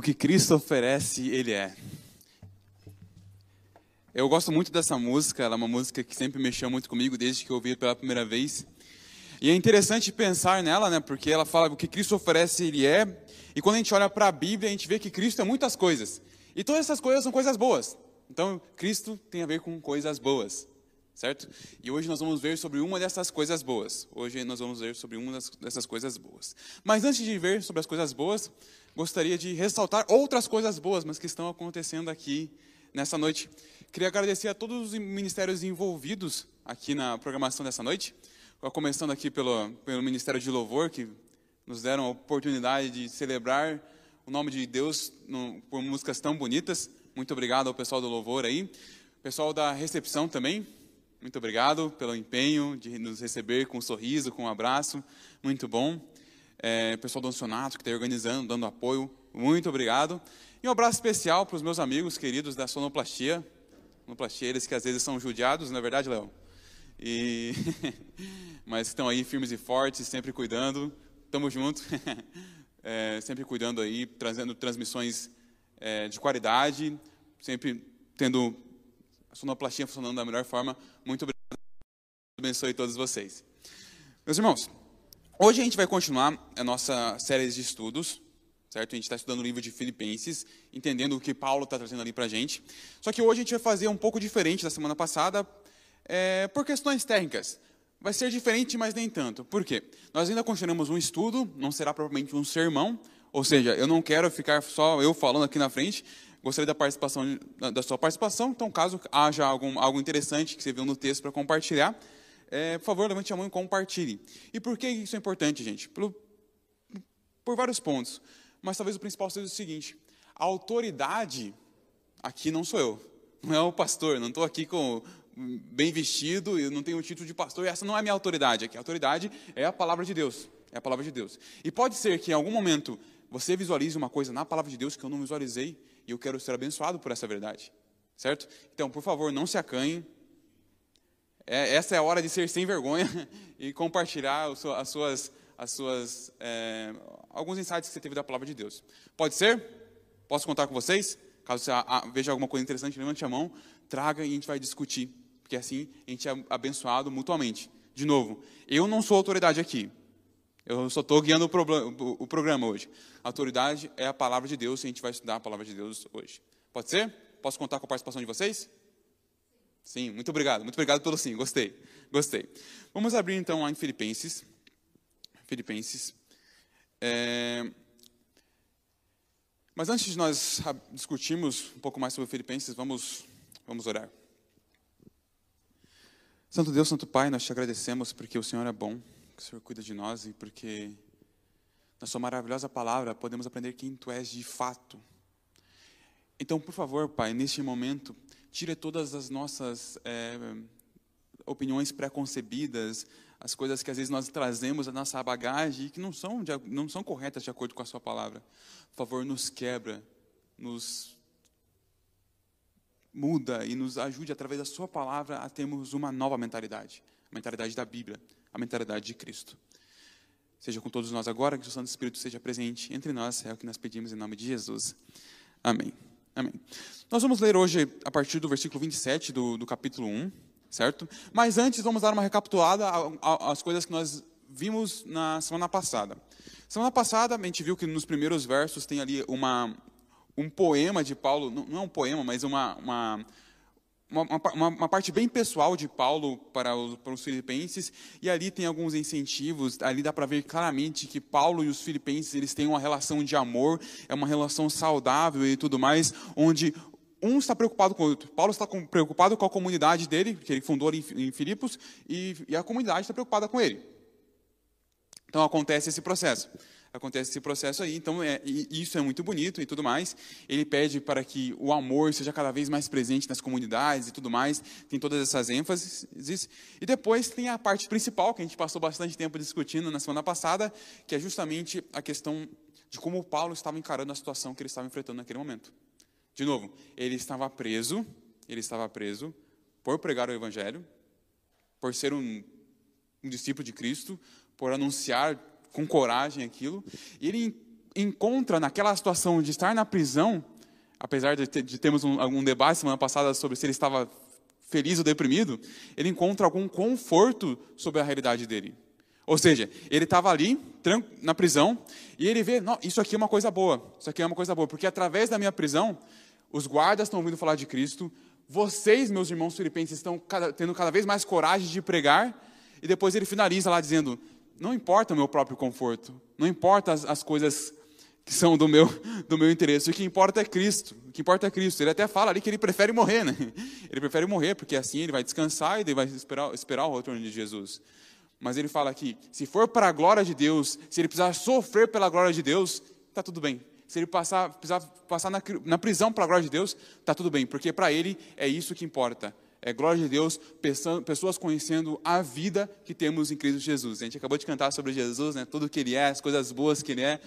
O que Cristo oferece, Ele é. Eu gosto muito dessa música, ela é uma música que sempre mexeu muito comigo desde que eu ouvi pela primeira vez. E é interessante pensar nela, né? Porque ela fala o que Cristo oferece, Ele é. E quando a gente olha para a Bíblia, a gente vê que Cristo é muitas coisas. E todas essas coisas são coisas boas. Então, Cristo tem a ver com coisas boas, certo? E hoje nós vamos ver sobre uma dessas coisas boas. Hoje nós vamos ver sobre uma dessas coisas boas. Mas antes de ver sobre as coisas boas, gostaria de ressaltar outras coisas boas, mas que estão acontecendo aqui nessa noite. Queria agradecer a todos os ministérios envolvidos aqui na programação dessa noite, começando aqui pelo, pelo Ministério de Louvor, que nos deram a oportunidade de celebrar o nome de Deus no, por músicas tão bonitas. Muito obrigado ao pessoal do Louvor aí. Pessoal da recepção também, muito obrigado pelo empenho de nos receber com um sorriso, com um abraço. Muito bom é, pessoal do Ancionato que está organizando, dando apoio, muito obrigado. E um abraço especial para os meus amigos queridos da Sonoplastia, Sonoplastia, eles que às vezes são judiados, não é verdade, Léo? E... Mas estão aí firmes e fortes, sempre cuidando, estamos juntos, é, sempre cuidando aí, trazendo transmissões é, de qualidade, sempre tendo a sonoplastia funcionando da melhor forma. Muito obrigado, abençoe todos vocês. Meus irmãos, Hoje a gente vai continuar a nossa série de estudos, certo? A gente está estudando o livro de Filipenses, entendendo o que Paulo está trazendo ali para a gente. Só que hoje a gente vai fazer um pouco diferente da semana passada, é, por questões técnicas. Vai ser diferente, mas nem tanto. Por quê? Nós ainda continuamos um estudo, não será propriamente um sermão, ou seja, eu não quero ficar só eu falando aqui na frente, gostaria da participação da sua participação, então caso haja algum, algo interessante que você viu no texto para compartilhar, é, por favor, levante a mão e compartilhe. E por que isso é importante, gente? Por, por vários pontos. Mas talvez o principal seja o seguinte: a autoridade aqui não sou eu, não é o pastor, não estou aqui com bem vestido, eu não tenho o título de pastor, essa não é a minha autoridade aqui. A autoridade é a palavra de Deus, é a palavra de Deus. E pode ser que em algum momento você visualize uma coisa na palavra de Deus que eu não visualizei e eu quero ser abençoado por essa verdade, certo? Então, por favor, não se acanhe, é, essa é a hora de ser sem vergonha e compartilhar as suas, as suas é, alguns insights que você teve da palavra de Deus. Pode ser? Posso contar com vocês? Caso você veja alguma coisa interessante, levante a mão, traga e a gente vai discutir, porque assim a gente é abençoado mutuamente. De novo, eu não sou autoridade aqui. Eu só estou guiando o, o programa hoje. A autoridade é a palavra de Deus e a gente vai estudar a palavra de Deus hoje. Pode ser? Posso contar com a participação de vocês? Sim, muito obrigado. Muito obrigado pelo sim. Gostei. Gostei. Vamos abrir então lá em Filipenses. Filipenses. É... Mas antes de nós discutirmos um pouco mais sobre Filipenses, vamos, vamos orar. Santo Deus, Santo Pai, nós te agradecemos porque o Senhor é bom, que o Senhor cuida de nós e porque na Sua maravilhosa palavra podemos aprender quem Tu és de fato. Então, por favor, Pai, neste momento, tira todas as nossas é, opiniões pré-concebidas, as coisas que às vezes nós trazemos da nossa bagagem e que não são, de, não são corretas de acordo com a Sua palavra. Por favor, nos quebra, nos muda e nos ajude através da Sua palavra a termos uma nova mentalidade, a mentalidade da Bíblia, a mentalidade de Cristo. Seja com todos nós agora, que o Santo Espírito seja presente entre nós, é o que nós pedimos em nome de Jesus. Amém. Amém. Nós vamos ler hoje a partir do versículo 27 do, do capítulo 1, certo? Mas antes vamos dar uma recapitulada às coisas que nós vimos na semana passada. Semana passada a gente viu que nos primeiros versos tem ali uma, um poema de Paulo, não é um poema, mas uma, uma uma, uma, uma, parte bem pessoal de Paulo para os, para os filipenses, e ali tem alguns incentivos, ali dá para ver claramente que Paulo e os filipenses eles têm uma relação de amor, é uma relação saudável e tudo mais, onde um está preocupado com o outro. Paulo está com, preocupado com a comunidade dele, que ele fundou em, em Filipos, e, e a comunidade está preocupada com ele. Então acontece esse processo acontece esse processo aí. Então, é, isso é muito bonito e tudo mais. Ele pede para que o amor seja cada vez mais presente nas comunidades e tudo mais. Tem todas essas ênfases. E depois tem a parte principal, que a gente passou bastante tempo discutindo na semana passada, que é justamente a questão de como Paulo estava encarando a situação que ele estava enfrentando naquele momento. De novo, ele estava preso, ele estava preso por pregar o evangelho, por ser um, um discípulo de Cristo, por anunciar com coragem aquilo. E ele encontra naquela situação de estar na prisão, apesar de, ter, de termos um, algum debate semana passada sobre se ele estava feliz ou deprimido, ele encontra algum conforto sobre a realidade dele. Ou seja, ele estava ali, na prisão, e ele vê, não, isso aqui é uma coisa boa, isso aqui é uma coisa boa, porque através da minha prisão, os guardas estão ouvindo falar de Cristo, vocês, meus irmãos filipenses, estão cada, tendo cada vez mais coragem de pregar, e depois ele finaliza lá dizendo, não importa o meu próprio conforto, não importa as, as coisas que são do meu, do meu interesse. O que importa é Cristo. O que importa é Cristo. Ele até fala ali que ele prefere morrer, né? Ele prefere morrer, porque assim ele vai descansar e vai esperar, esperar o retorno de Jesus. Mas ele fala aqui: se for para a glória de Deus, se ele precisar sofrer pela glória de Deus, está tudo bem. Se ele passar, precisar passar na, na prisão para a glória de Deus, está tudo bem, porque para ele é isso que importa. É glória de Deus, pessoas conhecendo a vida que temos em Cristo Jesus. A gente acabou de cantar sobre Jesus, né? tudo que Ele é, as coisas boas que Ele é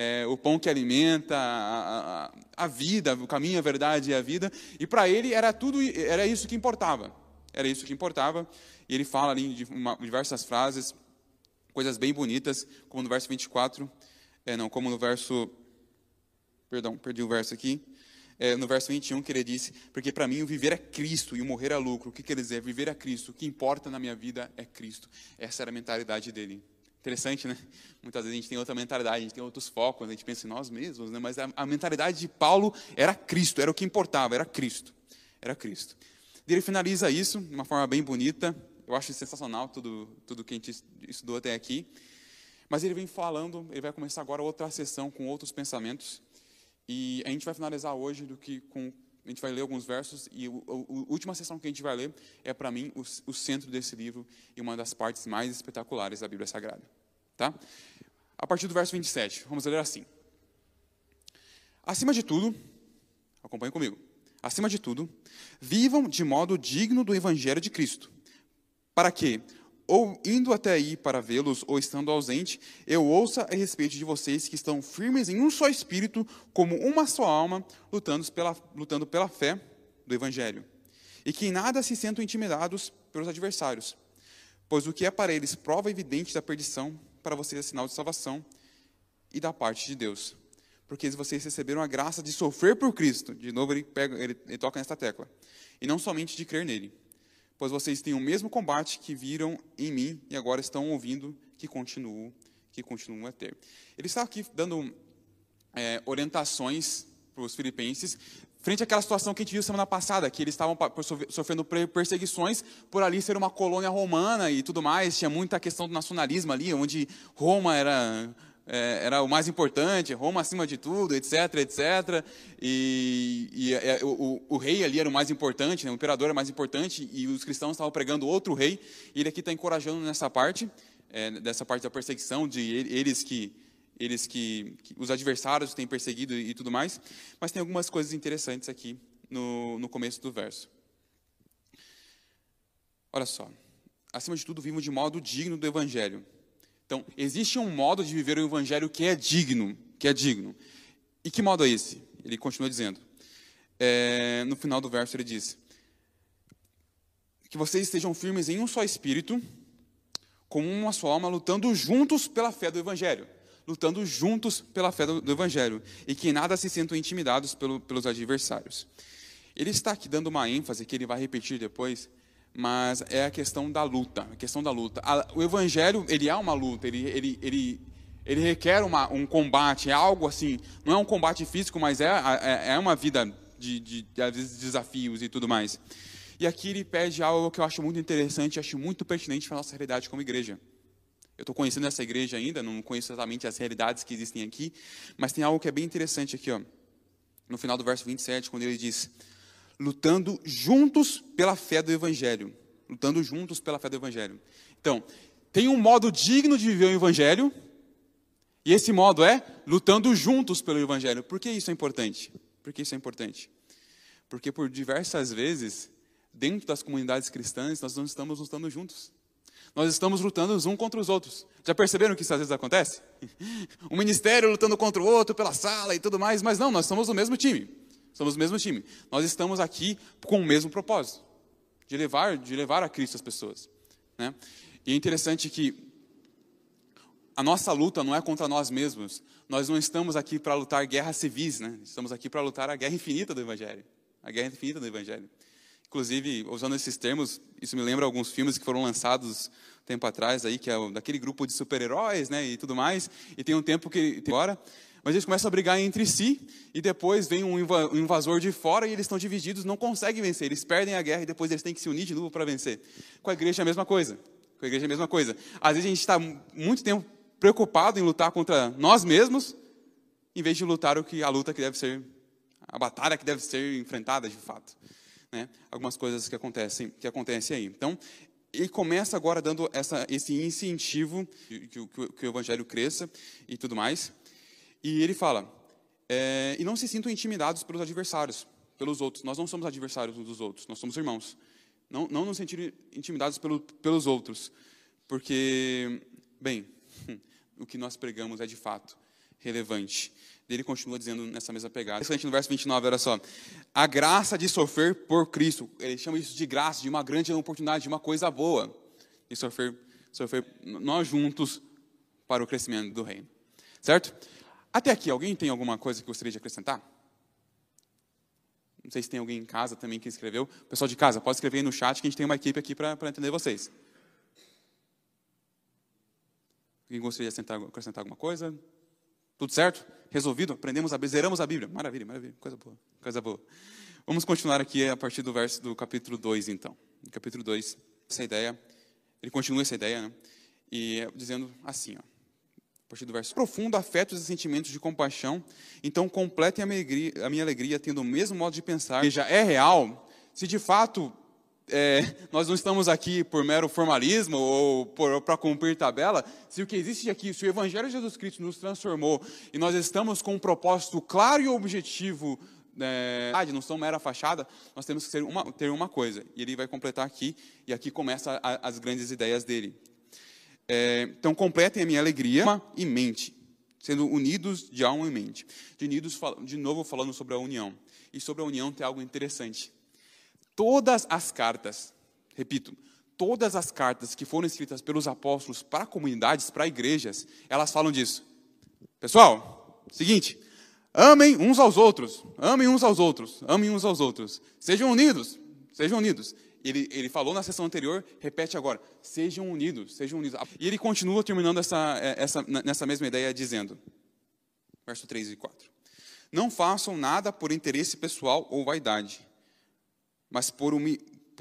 é, o pão que alimenta, a, a, a, vida, o caminho, a verdade e a vida. E para ele era tudo, era isso que importava. Era isso que importava. E ele fala ali de uma, diversas frases, coisas bem bonitas, como no verso 24, é, não, como no verso, perdão, perdi o verso aqui. É, no verso 21 que ele disse, porque para mim o viver é Cristo e o morrer é lucro. O que quer dizer? Viver é Cristo. O que importa na minha vida é Cristo. Essa era a mentalidade dele. Interessante, né? Muitas vezes a gente tem outra mentalidade, a gente tem outros focos, a gente pensa em nós mesmos, né? Mas a, a mentalidade de Paulo era Cristo, era o que importava, era Cristo. Era Cristo. E ele finaliza isso de uma forma bem bonita. Eu acho sensacional tudo, tudo que a gente estudou até aqui. Mas ele vem falando, ele vai começar agora outra sessão com outros pensamentos. E a gente vai finalizar hoje do que com a gente vai ler alguns versos e a última sessão que a gente vai ler é, para mim, o, o, centro desse livro e uma das partes mais espetaculares da Bíblia Sagrada. Tá? A partir do verso 27, vamos ler assim. Acima de tudo, acompanhe comigo. Acima de tudo, vivam de modo digno do Evangelho de Cristo, para que, ou indo até aí para vê-los, ou estando ausente, eu ouça a respeito de vocês que estão firmes em um só espírito, como uma só alma, lutando pela, lutando pela fé do Evangelho. E que em nada se sentam intimidados pelos adversários, pois o que é para eles prova evidente da perdição, para vocês é sinal de salvação e da parte de Deus. Porque vocês receberam a graça de sofrer por Cristo. De novo, ele, pega, ele, ele toca nesta tecla. E não somente de crer nele pois vocês têm o mesmo combate que viram em mim e agora estão ouvindo que continuo, que continuam a ter. Ele está aqui dando é, orientações para os filipenses frente àquela situação que a gente viu semana passada, que eles estavam sofrendo perseguições por ali ser uma colônia romana e tudo mais, tinha muita questão do nacionalismo ali, onde Roma era é, era o mais importante, Roma acima de tudo, etc, etc. E, e é, o, o, rei ali era o mais importante, né? o imperador era o mais importante, e os cristãos estavam pregando outro rei. E ele aqui está encorajando nessa parte, é, dessa parte da perseguição, de eles que eles que, que, os adversários têm perseguido e, e tudo mais. Mas tem algumas coisas interessantes aqui no, no começo do verso. Olha só. Acima de tudo, vimos de modo digno do evangelho então, existe um modo de viver o evangelho que é digno, que é digno. E que modo é esse? Ele continua dizendo. É, no final do verso ele diz: que vocês estejam firmes em um só espírito, com uma só alma, lutando juntos pela fé do evangelho, lutando juntos pela fé do, do evangelho, e que nada se sintam intimidados pelo, pelos adversários. Ele está aqui dando uma ênfase que ele vai repetir depois, mas é a questão da luta, a questão da luta. o evangelho, ele é uma luta, ele, ele, ele, ele requer uma, um combate, é algo assim, não é um combate físico, mas é, é, é uma vida de, de, de desafios e tudo mais. E aqui ele pede algo que eu acho muito interessante, acho muito pertinente para a nossa realidade como igreja. Eu estou conhecendo essa igreja ainda, não conheço exatamente as realidades que existem aqui, mas tem algo que é bem interessante aqui, ó, no final do verso 27, quando ele diz: lutando juntos pela fé do Evangelho. Lutando juntos pela fé do Evangelho. Então, tem um modo digno de viver o Evangelho, e esse modo é lutando juntos pelo Evangelho. Por que isso é importante? Por que isso é importante? Porque por diversas vezes, dentro das comunidades cristãs, nós não estamos lutando juntos. Nós estamos lutando uns contra os outros. Já perceberam que isso às vezes acontece? Um ministério lutando contra o outro pela sala e tudo mais, mas não, nós somos o mesmo time. Somos o mesmo time. Nós estamos aqui com o mesmo propósito, de levar, de levar a Cristo as pessoas. Né? E é interessante que a nossa luta não é contra nós mesmos. Nós não estamos aqui para lutar guerras civis, né? Estamos aqui para lutar a guerra infinita do Evangelho. A guerra infinita do Evangelho. Inclusive, usando esses termos, isso me lembra alguns filmes que foram lançados tempo atrás aí, que é daquele grupo de super-heróis, né, e tudo mais. E tem um tempo que agora, mas eles começam a brigar entre si e depois vem um invasor de fora e eles estão divididos, não conseguem vencer. Eles perdem a guerra e depois eles têm que se unir de novo para vencer. Com a igreja é a mesma coisa. Com a igreja é a mesma coisa. Às vezes a gente está muito tempo preocupado em lutar contra nós mesmos, em vez de lutar o que a luta que deve ser, a batalha que deve ser enfrentada de fato. Né? Algumas coisas que acontecem, que acontecem aí. Então, ele começa agora dando essa, esse incentivo que, que, que, o evangelho cresça e tudo mais. E ele fala: é, e não se sintam intimidados pelos adversários, pelos outros. Nós não somos adversários uns dos outros, nós somos irmãos. Não, não nos sentir intimidados pelo, pelos outros, porque, bem, o que nós pregamos é de fato relevante. Ele continua dizendo nessa mesma pegada. Interessante no verso 29, olha só. A graça de sofrer por Cristo. Ele chama isso de graça, de uma grande oportunidade, de uma coisa boa. De sofrer, sofrer nós juntos para o crescimento do reino. Certo? Até aqui, alguém tem alguma coisa que gostaria de acrescentar? Não sei se tem alguém em casa também que escreveu. Pessoal de casa, pode escrever aí no chat que a gente tem uma equipe aqui para entender vocês. Alguém gostaria de acrescentar alguma coisa? Tudo certo? Resolvido? Aprendemos a zeramos a Bíblia. Maravilha, maravilha. Coisa boa, coisa boa. Vamos continuar aqui a partir do verso do capítulo 2, então. No capítulo 2, essa ideia, ele continua essa ideia, né? E é dizendo assim, ó. A partir do verso. Profundo afetos e sentimentos de compaixão, então completem a minha alegria, a minha alegria tendo o mesmo modo de pensar. Já é real, se de fato é, nós não estamos aqui por mero formalismo ou para cumprir tabela. Se o que existe aqui, se o Evangelho de Jesus Cristo nos transformou e nós estamos com um propósito claro e objetivo, é, não são mera fachada, nós temos que ter uma, ter uma coisa. E ele vai completar aqui, e aqui começa a, as grandes ideias dele. É, então, completem a minha alegria e mente, sendo unidos de alma e mente. De, unidos, de novo, falando sobre a união. E sobre a união tem algo interessante Todas as cartas, repito, todas as cartas que foram escritas pelos apóstolos para comunidades, para igrejas, elas falam disso. Pessoal, seguinte, amem uns aos outros, amem uns aos outros, amem uns aos outros, sejam unidos, sejam unidos. Ele, ele falou na sessão anterior, repete agora, sejam unidos, sejam unidos. E ele continua terminando essa, é, essa, nessa mesma ideia, dizendo, verso 3 e 4: Não façam nada por interesse pessoal ou vaidade mas por,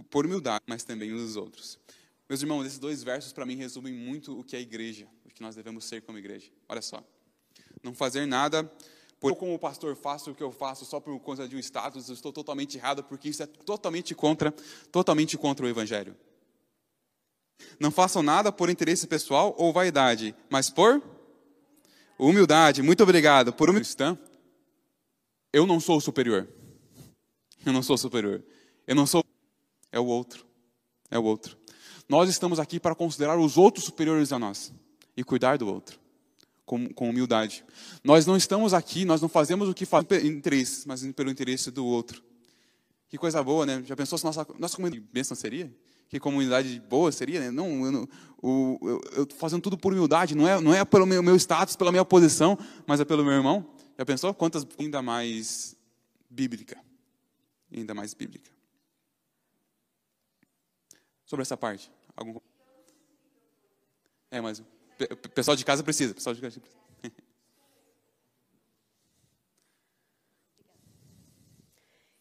por humildade, mas também uns outros. Meus irmãos, esses dois versos para mim resumem muito o que é igreja, o que nós devemos ser como igreja. Olha só. Não fazer nada por como o pastor faço o que eu faço só por conta de um status, eu estou totalmente errado porque isso é totalmente contra, totalmente contra o evangelho. Não façam nada por interesse pessoal ou vaidade, mas por humildade. Muito obrigado. Por humildade. Eu não sou superior. Eu não sou superior. Eu não sou. É o outro. É o outro. Nós estamos aqui para considerar os outros superiores a nós e cuidar do outro com, com humildade. Nós não estamos aqui, nós não fazemos o que fazemos pelo interesse, mas pelo interesse do outro. Que coisa boa, né? Já pensou se nossa, nossa comunidade bênção seria? Que comunidade boa seria, né? Não, eu, eu fazendo tudo por humildade, não é, não é pelo meu, meu status, pela minha posição, mas é pelo meu irmão. Já pensou? Quantas ainda mais bíblica? Ainda mais bíblica sobre essa parte? Algum... É, mas o pessoal de casa precisa. Pessoal de casa precisa.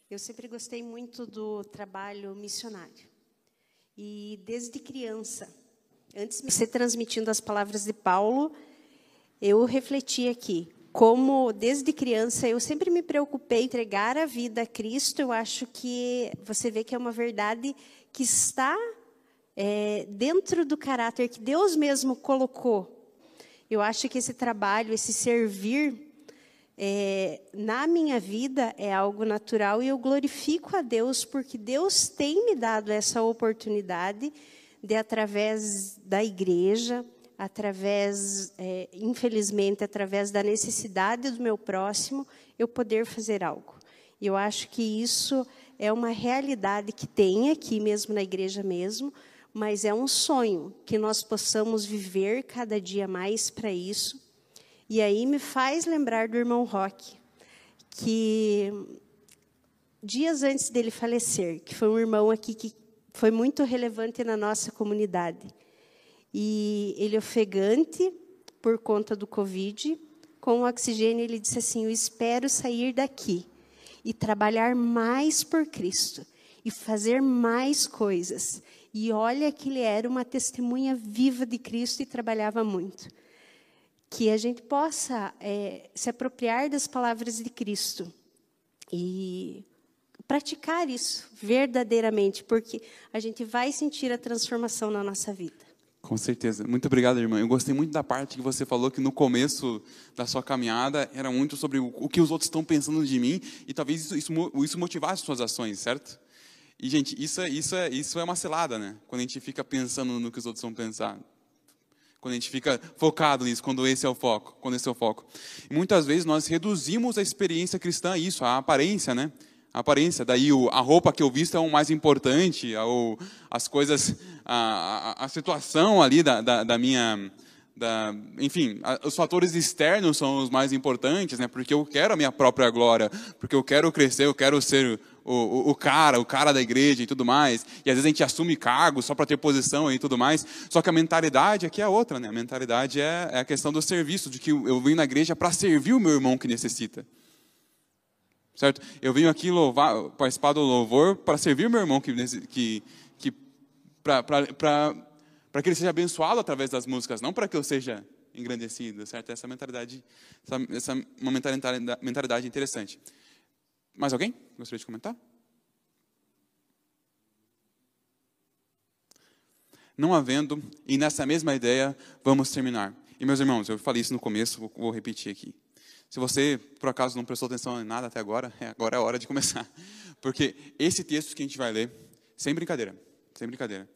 Eu sempre gostei muito do trabalho missionário. E desde criança, antes de você transmitindo as palavras de Paulo, eu refleti aqui como desde criança eu sempre me preocupei em entregar a vida a Cristo. Eu acho que você vê que é uma verdade que está é, dentro do caráter que Deus mesmo colocou. Eu acho que esse trabalho, esse servir é, na minha vida é algo natural e eu glorifico a Deus porque Deus tem me dado essa oportunidade de, através da igreja, através, é, infelizmente, através da necessidade do meu próximo, eu poder fazer algo. E eu acho que isso é uma realidade que tem aqui mesmo na igreja mesmo, mas é um sonho que nós possamos viver cada dia mais para isso. E aí me faz lembrar do irmão Roque, que dias antes dele falecer, que foi um irmão aqui que foi muito relevante na nossa comunidade. E ele ofegante por conta do Covid, com o oxigênio, ele disse assim: Eu espero sair daqui e trabalhar mais por Cristo e fazer mais coisas. E olha que ele era uma testemunha viva de Cristo e trabalhava muito. Que a gente possa é, se apropriar das palavras de Cristo e praticar isso verdadeiramente, porque a gente vai sentir a transformação na nossa vida. Com certeza. Muito obrigado, irmã. Eu gostei muito da parte que você falou que no começo da sua caminhada era muito sobre o que os outros estão pensando de mim e talvez isso, isso, isso motivasse suas ações, certo? E, gente, isso é, isso, é, isso é uma cilada, né? Quando a gente fica pensando no que os outros vão pensar. Quando a gente fica focado nisso, quando esse é o foco. Quando esse é o foco. E muitas vezes nós reduzimos a experiência cristã a isso, a aparência, né? a aparência. Daí a roupa que eu visto é o mais importante, ou as coisas, a, a, a situação ali da, da, da minha. Da, enfim, os fatores externos são os mais importantes, né? Porque eu quero a minha própria glória, porque eu quero crescer, eu quero ser o, o, o cara, o cara da igreja e tudo mais. E às vezes a gente assume cargos só para ter posição e tudo mais. Só que a mentalidade aqui é outra, né? A mentalidade é, é a questão do serviço, de que eu vim na igreja para servir o meu irmão que necessita certo? Eu venho aqui louvar, participar do louvor para servir meu irmão que, que, que para que ele seja abençoado através das músicas, não para que eu seja engrandecido, certo? Essa mentalidade, essa, essa uma mentalidade, mentalidade interessante. Mais alguém gostaria de comentar? Não havendo, e nessa mesma ideia, vamos terminar. E meus irmãos, eu falei isso no começo, vou, repetir aqui. Se você, por acaso, não prestou atenção em nada até agora, agora é a hora de começar. Porque esse texto que a gente vai ler, sem brincadeira, sem brincadeira,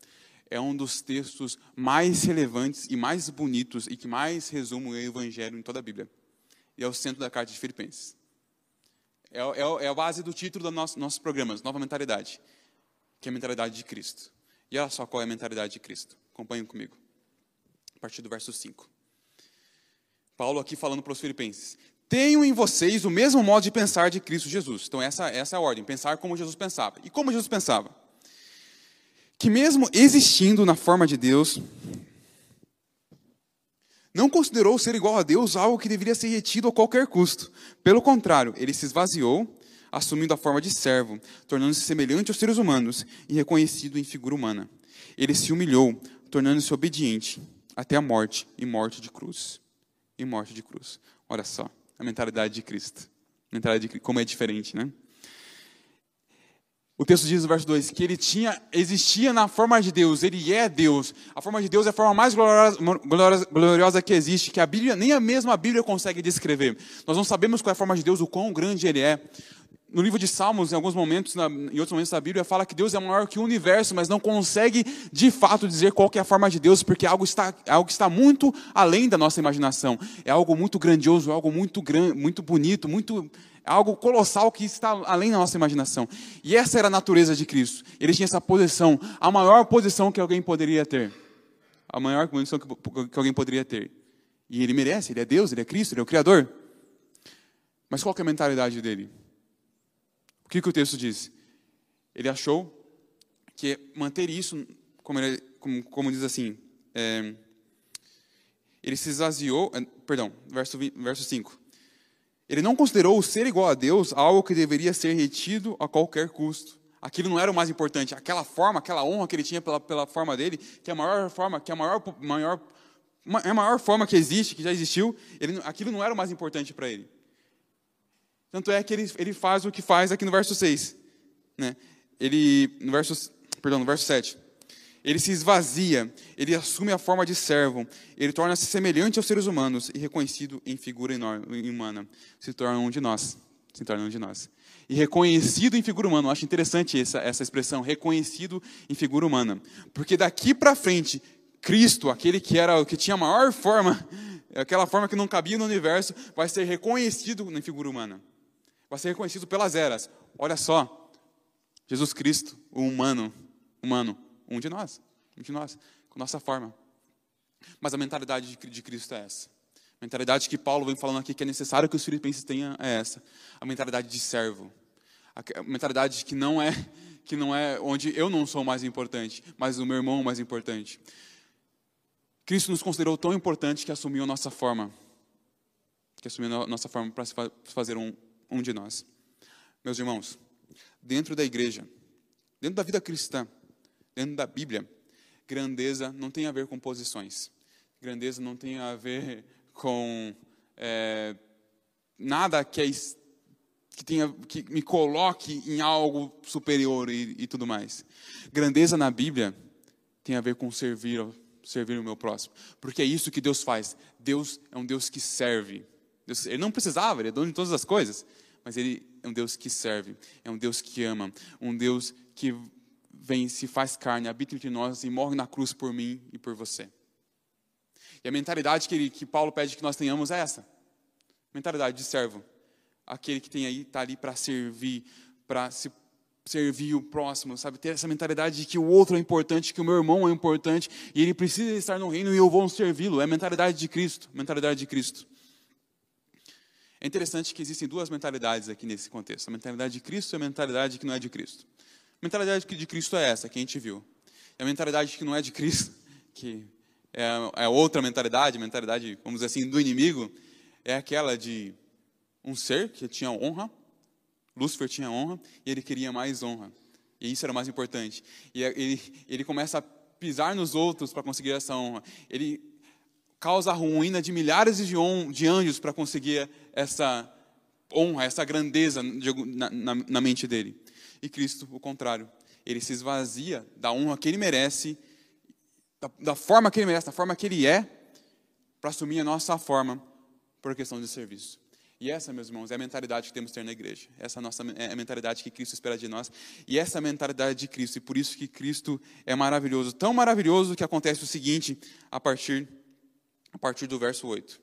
é um dos textos mais relevantes e mais bonitos e que mais resume o Evangelho em toda a Bíblia. E é o centro da carta de Filipenses. É, é, é a base do título dos nosso, nossos programas, Nova Mentalidade, que é a mentalidade de Cristo. E olha só qual é a mentalidade de Cristo. Acompanhem comigo. A partir do verso 5. Paulo aqui falando para os filipenses. Tenham em vocês o mesmo modo de pensar de Cristo Jesus. Então, essa, essa é a ordem, pensar como Jesus pensava. E como Jesus pensava? Que mesmo existindo na forma de Deus, não considerou ser igual a Deus algo que deveria ser retido a qualquer custo. Pelo contrário, ele se esvaziou, assumindo a forma de servo, tornando-se semelhante aos seres humanos e reconhecido em figura humana. Ele se humilhou, tornando-se obediente até a morte e morte de cruz. E morte de cruz. Olha só a mentalidade de Cristo. A mentalidade de como é diferente, né? O texto diz no verso 2 que ele tinha, existia na forma de Deus, ele é Deus. A forma de Deus é a forma mais gloriosa, gloriosa, gloriosa, que existe, que a Bíblia, nem a mesma Bíblia consegue descrever. Nós não sabemos qual é a forma de Deus, o quão grande ele é no livro de Salmos, em alguns momentos, na, em outros momentos da Bíblia, fala que Deus é maior que o universo, mas não consegue de fato dizer qual é a forma de Deus, porque algo está, algo está muito além da nossa imaginação. É algo muito grandioso, algo muito, gran, muito bonito, muito, é algo colossal que está além da nossa imaginação. E essa era a natureza de Cristo. Ele tinha essa posição, a maior posição que alguém poderia ter. A maior posição que, que alguém poderia ter. E ele merece, ele é Deus, ele é Cristo, ele é o Criador. Mas qual é a mentalidade dele? O que, que o texto diz? Ele achou que manter isso, como, ele, como, como diz assim, é, ele se esvaziou, é, perdão, verso, verso 5. Ele não considerou o ser igual a Deus algo que deveria ser retido a qualquer custo. Aquilo não era o mais importante. Aquela forma, aquela honra que ele tinha pela, pela forma dele, que é a maior forma, que é a maior, maior, é a maior forma que existe, que já existiu, ele, aquilo não era o mais importante para ele. Tanto é que ele, ele faz o que faz aqui no verso 6. Né? Ele, no verso, perdão, no verso 7. Ele se esvazia, ele assume a forma de servo, ele torna-se semelhante aos seres humanos e reconhecido em figura humana. Se torna um de nós. Se torna um de nós. E reconhecido em figura humana. Eu acho interessante essa, essa expressão, reconhecido em figura humana. Porque daqui para frente, Cristo, aquele que era que tinha a maior forma, aquela forma que não cabia no universo, vai ser reconhecido em figura humana vai ser reconhecido pelas eras. Olha só, Jesus Cristo, o humano, humano, um de nós. Um de nós, com nossa forma. Mas a mentalidade de Cristo é essa. A mentalidade que Paulo vem falando aqui que é necessário que os filipenses tenham é essa. A mentalidade de servo. A mentalidade que não é que não é onde eu não sou mais importante, mas o meu irmão mais importante. Cristo nos considerou tão importante que assumiu a nossa forma, que assumiu a nossa forma para se fazer um, um de nós. Meus irmãos, dentro da igreja, dentro da vida cristã, dentro da Bíblia, grandeza não tem a ver com posições. Grandeza não tem a ver com é, nada que, é, que, tenha, que me coloque em algo superior e, e, tudo mais. Grandeza na Bíblia tem a ver com servir, servir o meu próximo. Porque é isso que Deus faz. Deus é um Deus que serve. Deus, ele não precisava, ele é dono de todas as coisas mas Ele é um Deus que serve, é um Deus que ama, um Deus que vem, se faz carne, habita entre nós e morre na cruz por mim e por você. E a mentalidade que, ele, que Paulo pede que nós tenhamos é essa: mentalidade de servo. Aquele que tem aí, está ali para servir, para se servir o próximo, sabe? Ter essa mentalidade de que o outro é importante, que o meu irmão é importante, e ele precisa estar no reino e eu vou servi-lo. É a mentalidade de Cristo, mentalidade de Cristo. É interessante que existem duas mentalidades aqui nesse contexto: a mentalidade de Cristo e a mentalidade que não é de Cristo. A mentalidade de Cristo é essa, que a gente viu. E a mentalidade que não é de Cristo, que é, é outra mentalidade, mentalidade, vamos dizer assim, do inimigo, é aquela de um ser que tinha honra, Lúcifer tinha honra, e ele queria mais honra. E isso era o mais importante. E ele, ele começa a pisar nos outros para conseguir essa honra. Ele causa a ruína de milhares de anjos para conseguir essa honra, essa grandeza na, na, na, mente dele. E Cristo, o contrário, ele se esvazia da honra que ele merece, da, da forma que ele merece, da forma que ele é, para assumir a nossa forma por questão de serviço. E essa, meus irmãos, é a mentalidade que temos que ter na igreja. Essa é nossa, é a mentalidade que Cristo espera de nós. E essa é a mentalidade de Cristo. E por isso que Cristo é maravilhoso. Tão maravilhoso que acontece o seguinte a partir a partir do verso 8.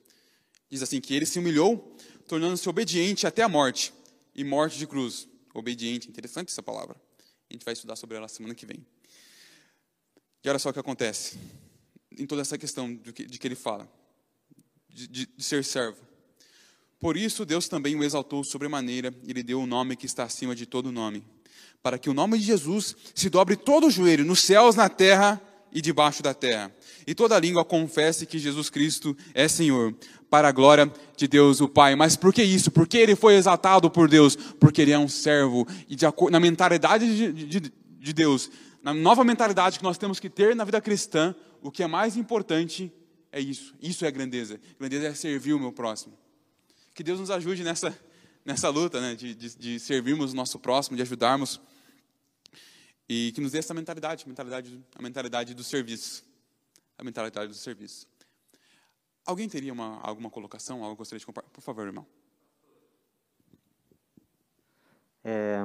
Diz assim: que ele se humilhou, tornando-se obediente até a morte e morte de cruz. Obediente, interessante essa palavra. A gente vai estudar sobre ela semana que vem. E olha só o que acontece em toda essa questão de que, de que ele fala, de, de, de ser servo. Por isso Deus também o exaltou sobremaneira e lhe deu o um nome que está acima de todo nome, para que o nome de Jesus se dobre todo o joelho, nos céus, na terra e debaixo da terra. E toda língua confesse que Jesus Cristo é Senhor, para a glória de Deus o Pai. Mas por que isso? Porque ele foi exaltado por Deus? Porque ele é um servo. E de, na mentalidade de, de, de Deus, na nova mentalidade que nós temos que ter na vida cristã, o que é mais importante é isso. Isso é grandeza. Grandeza é servir o meu próximo. Que Deus nos ajude nessa, nessa luta né, de, de, de servirmos o nosso próximo, de ajudarmos e que nos dê essa mentalidade, a mentalidade, a mentalidade do serviço. A mentalidade do serviço. Alguém teria uma, alguma colocação, algo que gostaria de compartilhar? Por favor, irmão. É,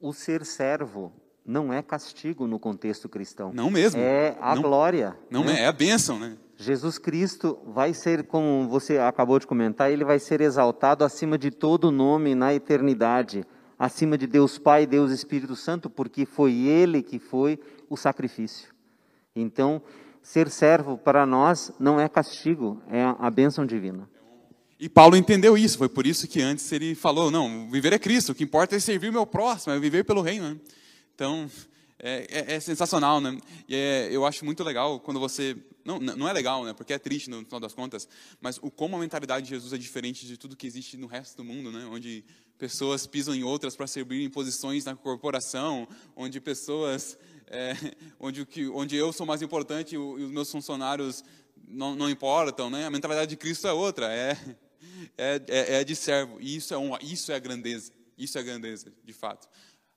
o ser servo não é castigo no contexto cristão. Não mesmo. É a não, glória. Não né? é, é a bênção, né? Jesus Cristo vai ser, como você acabou de comentar, ele vai ser exaltado acima de todo nome na eternidade acima de Deus Pai Deus Espírito Santo, porque foi Ele que foi o sacrifício. Então, ser servo para nós não é castigo, é a bênção divina. E Paulo entendeu isso, foi por isso que antes ele falou: não, viver é Cristo, o que importa é servir o meu próximo, é viver pelo reino. Né? Então, é, é, é, sensacional, né? E é, eu acho muito legal quando você. Não, não é legal, né? Porque é triste no final das contas, mas o como a mentalidade de Jesus é diferente de tudo que existe no resto do mundo, né? Onde pessoas pisam em outras para servir em posições na corporação, onde pessoas, é, onde, onde eu sou mais importante e os meus funcionários não, não importam, né? A mentalidade de Cristo é outra, é, é, é, é de servo. E isso é, isso é a grandeza, isso é a grandeza, de fato.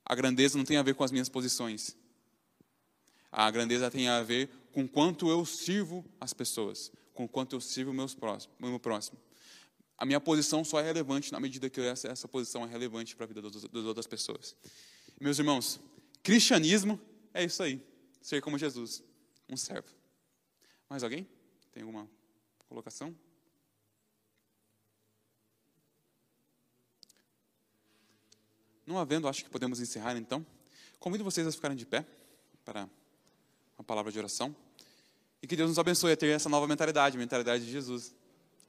A grandeza não tem a ver com as minhas posições. A grandeza tem a ver com quanto eu sirvo as pessoas, com quanto eu sirvo meus próximos, meu próximo a minha posição só é relevante na medida que essa, essa posição é relevante para a vida das, outras pessoas. Meus irmãos, cristianismo é isso aí, ser como Jesus, um servo. Mais alguém? Tem alguma colocação? Não havendo, acho que podemos encerrar então. Convido vocês a ficarem de pé para uma palavra de oração. E que Deus nos abençoe a ter essa nova mentalidade, mentalidade de Jesus.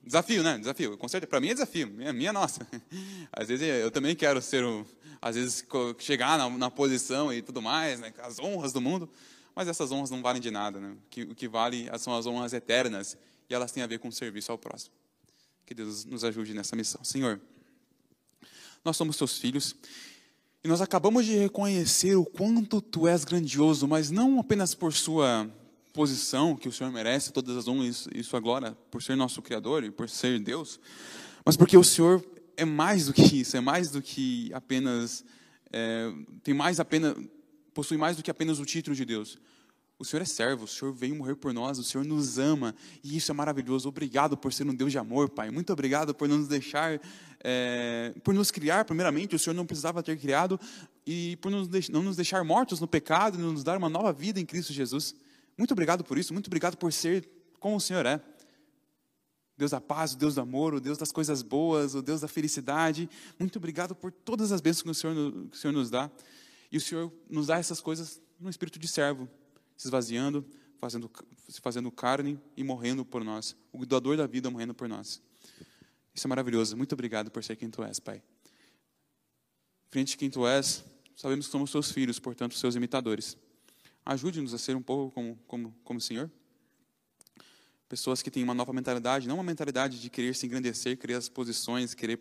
Desafio, né? Desafio. Com certeza, para mim é desafio, minha, minha nossa. Às vezes eu também quero ser, o, às vezes chegar na, na, posição e tudo mais, né? As honras do mundo, mas essas honras não valem de nada, né? Que, o que vale são as honras eternas e elas têm a ver com o serviço ao próximo. Que Deus nos ajude nessa missão. Senhor, nós somos teus filhos e nós acabamos de reconhecer o quanto tu és grandioso, mas não apenas por sua posição que o Senhor merece, todas as honras e sua glória, por ser nosso Criador e por ser Deus, mas porque o Senhor é mais do que isso, é mais do que apenas, é, tem mais apenas, possui mais do que apenas o título de Deus. O Senhor é servo, o Senhor veio morrer por nós, o Senhor nos ama, e isso é maravilhoso. Obrigado por ser um Deus de amor, Pai. Muito obrigado por nos deixar, é, por nos criar, primeiramente, o Senhor não precisava ter criado, e por nos, não nos deixar mortos no pecado, e nos dar uma nova vida em Cristo Jesus. Muito obrigado por isso, muito obrigado por ser como o Senhor é. Deus da paz, o Deus do amor, o Deus das coisas boas, o Deus da felicidade. Muito obrigado por todas as bênçãos que o Senhor, que o Senhor nos dá. E o Senhor nos dá essas coisas no espírito de servo, se esvaziando, fazendo, se fazendo carne e morrendo por nós. O doador da vida morrendo por nós. Isso é maravilhoso. Muito obrigado por ser quem tu és, Pai. Frente a quem tu és, sabemos que somos seus filhos, portanto, seus imitadores. Ajude-nos a ser um pouco como, como, como o Senhor. Pessoas que têm uma nova mentalidade, não uma mentalidade de querer se engrandecer, querer as posições, querer,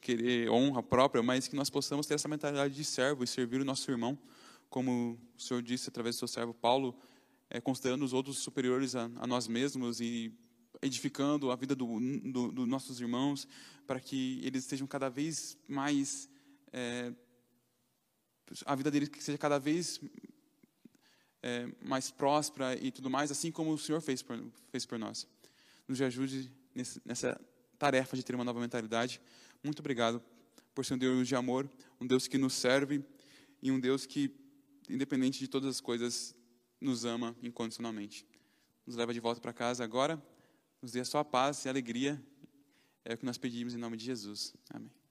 querer honra própria, mas que nós possamos ter essa mentalidade de servo e servir o nosso irmão, como o Senhor disse através do seu servo Paulo, é, considerando os outros superiores a, a, nós mesmos e edificando a vida dos do, do nossos irmãos, para que eles estejam cada vez mais. É, a vida deles que seja cada vez é, mais próspera e tudo mais, assim como o Senhor fez por, fez por nós. Nos ajude nesse, nessa tarefa de ter uma nova mentalidade. Muito obrigado por ser um Deus de amor, um Deus que nos serve e um Deus que, independente de todas as coisas, nos ama incondicionalmente. Nos leva de volta para casa agora, nos dê a sua paz e alegria. É o que nós pedimos em nome de Jesus. Amém.